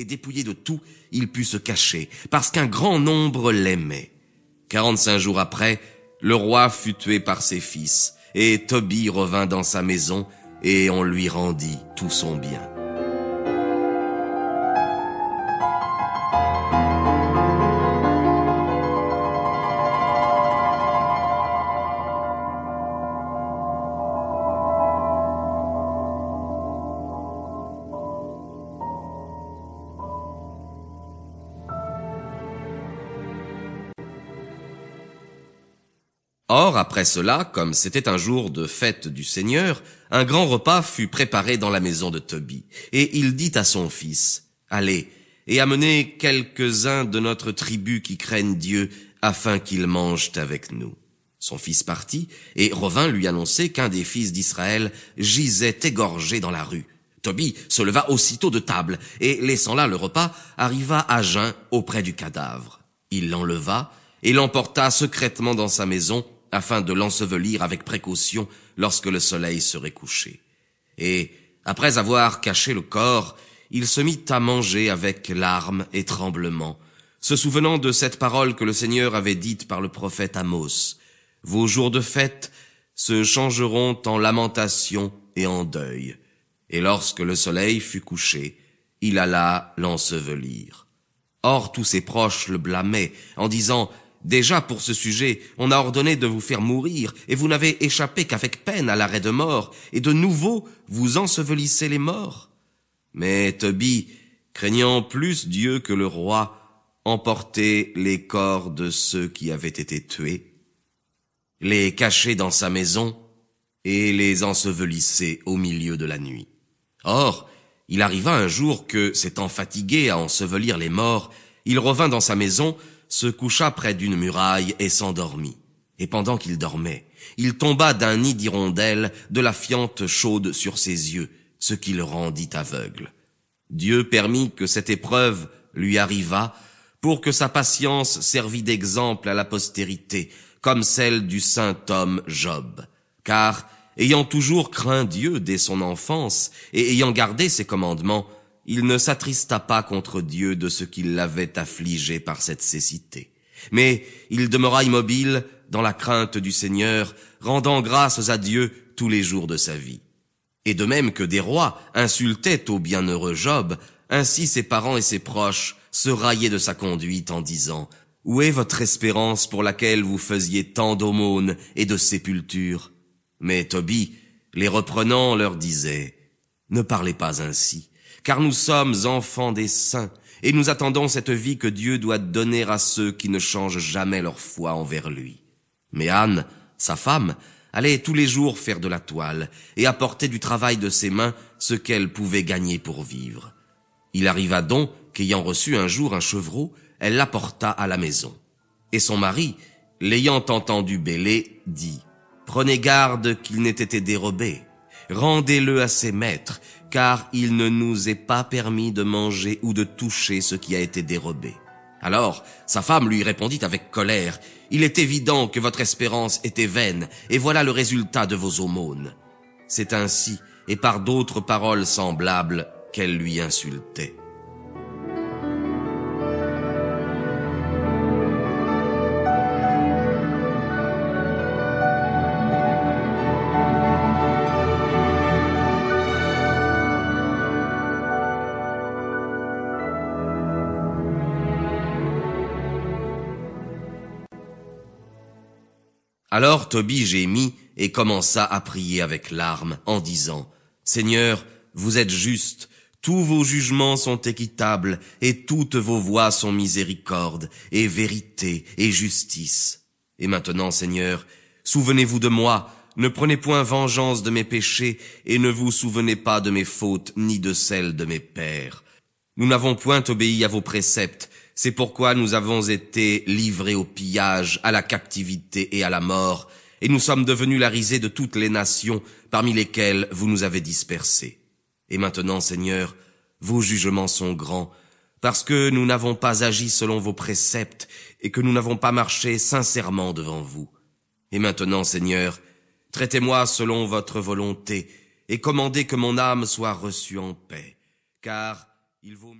et dépouillé de tout, il put se cacher, parce qu'un grand nombre l'aimait. Quarante-cinq jours après, le roi fut tué par ses fils, et Tobie revint dans sa maison, et on lui rendit tout son bien. Or, après cela, comme c'était un jour de fête du Seigneur, un grand repas fut préparé dans la maison de Tobie. Et il dit à son fils, Allez, et amenez quelques-uns de notre tribu qui craignent Dieu, afin qu'ils mangent avec nous. Son fils partit, et revint lui annoncer qu'un des fils d'Israël gisait égorgé dans la rue. Tobie se leva aussitôt de table, et laissant là le repas, arriva à jeun auprès du cadavre. Il l'enleva, et l'emporta secrètement dans sa maison, afin de l'ensevelir avec précaution lorsque le soleil serait couché. Et, après avoir caché le corps, il se mit à manger avec larmes et tremblements, se souvenant de cette parole que le Seigneur avait dite par le prophète Amos. Vos jours de fête se changeront en lamentation et en deuil. Et lorsque le soleil fut couché, il alla l'ensevelir. Or tous ses proches le blâmaient en disant Déjà pour ce sujet, on a ordonné de vous faire mourir, et vous n'avez échappé qu'avec peine à l'arrêt de mort, et de nouveau vous ensevelissez les morts. Mais Tobie, craignant plus Dieu que le roi, emportait les corps de ceux qui avaient été tués, les cachait dans sa maison, et les ensevelissait au milieu de la nuit. Or, il arriva un jour que, s'étant fatigué à ensevelir les morts, il revint dans sa maison, se coucha près d'une muraille et s'endormit. Et pendant qu'il dormait, il tomba d'un nid d'hirondelles de la fiente chaude sur ses yeux, ce qui le rendit aveugle. Dieu permit que cette épreuve lui arrivât pour que sa patience servît d'exemple à la postérité, comme celle du saint homme Job. Car, ayant toujours craint Dieu dès son enfance et ayant gardé ses commandements, il ne s'attrista pas contre Dieu de ce qu'il l'avait affligé par cette cécité. Mais il demeura immobile dans la crainte du Seigneur, rendant grâces à Dieu tous les jours de sa vie. Et de même que des rois insultaient au bienheureux Job, ainsi ses parents et ses proches se raillaient de sa conduite en disant, Où est votre espérance pour laquelle vous faisiez tant d'aumônes et de sépultures? Mais Tobie, les reprenant, leur disait, Ne parlez pas ainsi car nous sommes enfants des saints, et nous attendons cette vie que Dieu doit donner à ceux qui ne changent jamais leur foi envers lui. Mais Anne, sa femme, allait tous les jours faire de la toile, et apporter du travail de ses mains ce qu'elle pouvait gagner pour vivre. Il arriva donc qu'ayant reçu un jour un chevreau, elle l'apporta à la maison. Et son mari, l'ayant entendu bêler, dit, Prenez garde qu'il n'ait été dérobé, rendez-le à ses maîtres, car il ne nous est pas permis de manger ou de toucher ce qui a été dérobé. Alors, sa femme lui répondit avec colère, Il est évident que votre espérance était vaine, et voilà le résultat de vos aumônes. C'est ainsi, et par d'autres paroles semblables, qu'elle lui insultait. Alors Tobie gémit et commença à prier avec larmes en disant, Seigneur, vous êtes juste, tous vos jugements sont équitables et toutes vos voies sont miséricorde et vérité et justice. Et maintenant, Seigneur, souvenez-vous de moi, ne prenez point vengeance de mes péchés et ne vous souvenez pas de mes fautes ni de celles de mes pères. Nous n'avons point obéi à vos préceptes c'est pourquoi nous avons été livrés au pillage, à la captivité et à la mort, et nous sommes devenus la risée de toutes les nations parmi lesquelles vous nous avez dispersés. Et maintenant, Seigneur, vos jugements sont grands, parce que nous n'avons pas agi selon vos préceptes et que nous n'avons pas marché sincèrement devant vous. Et maintenant, Seigneur, traitez-moi selon votre volonté et commandez que mon âme soit reçue en paix, car il vaut mieux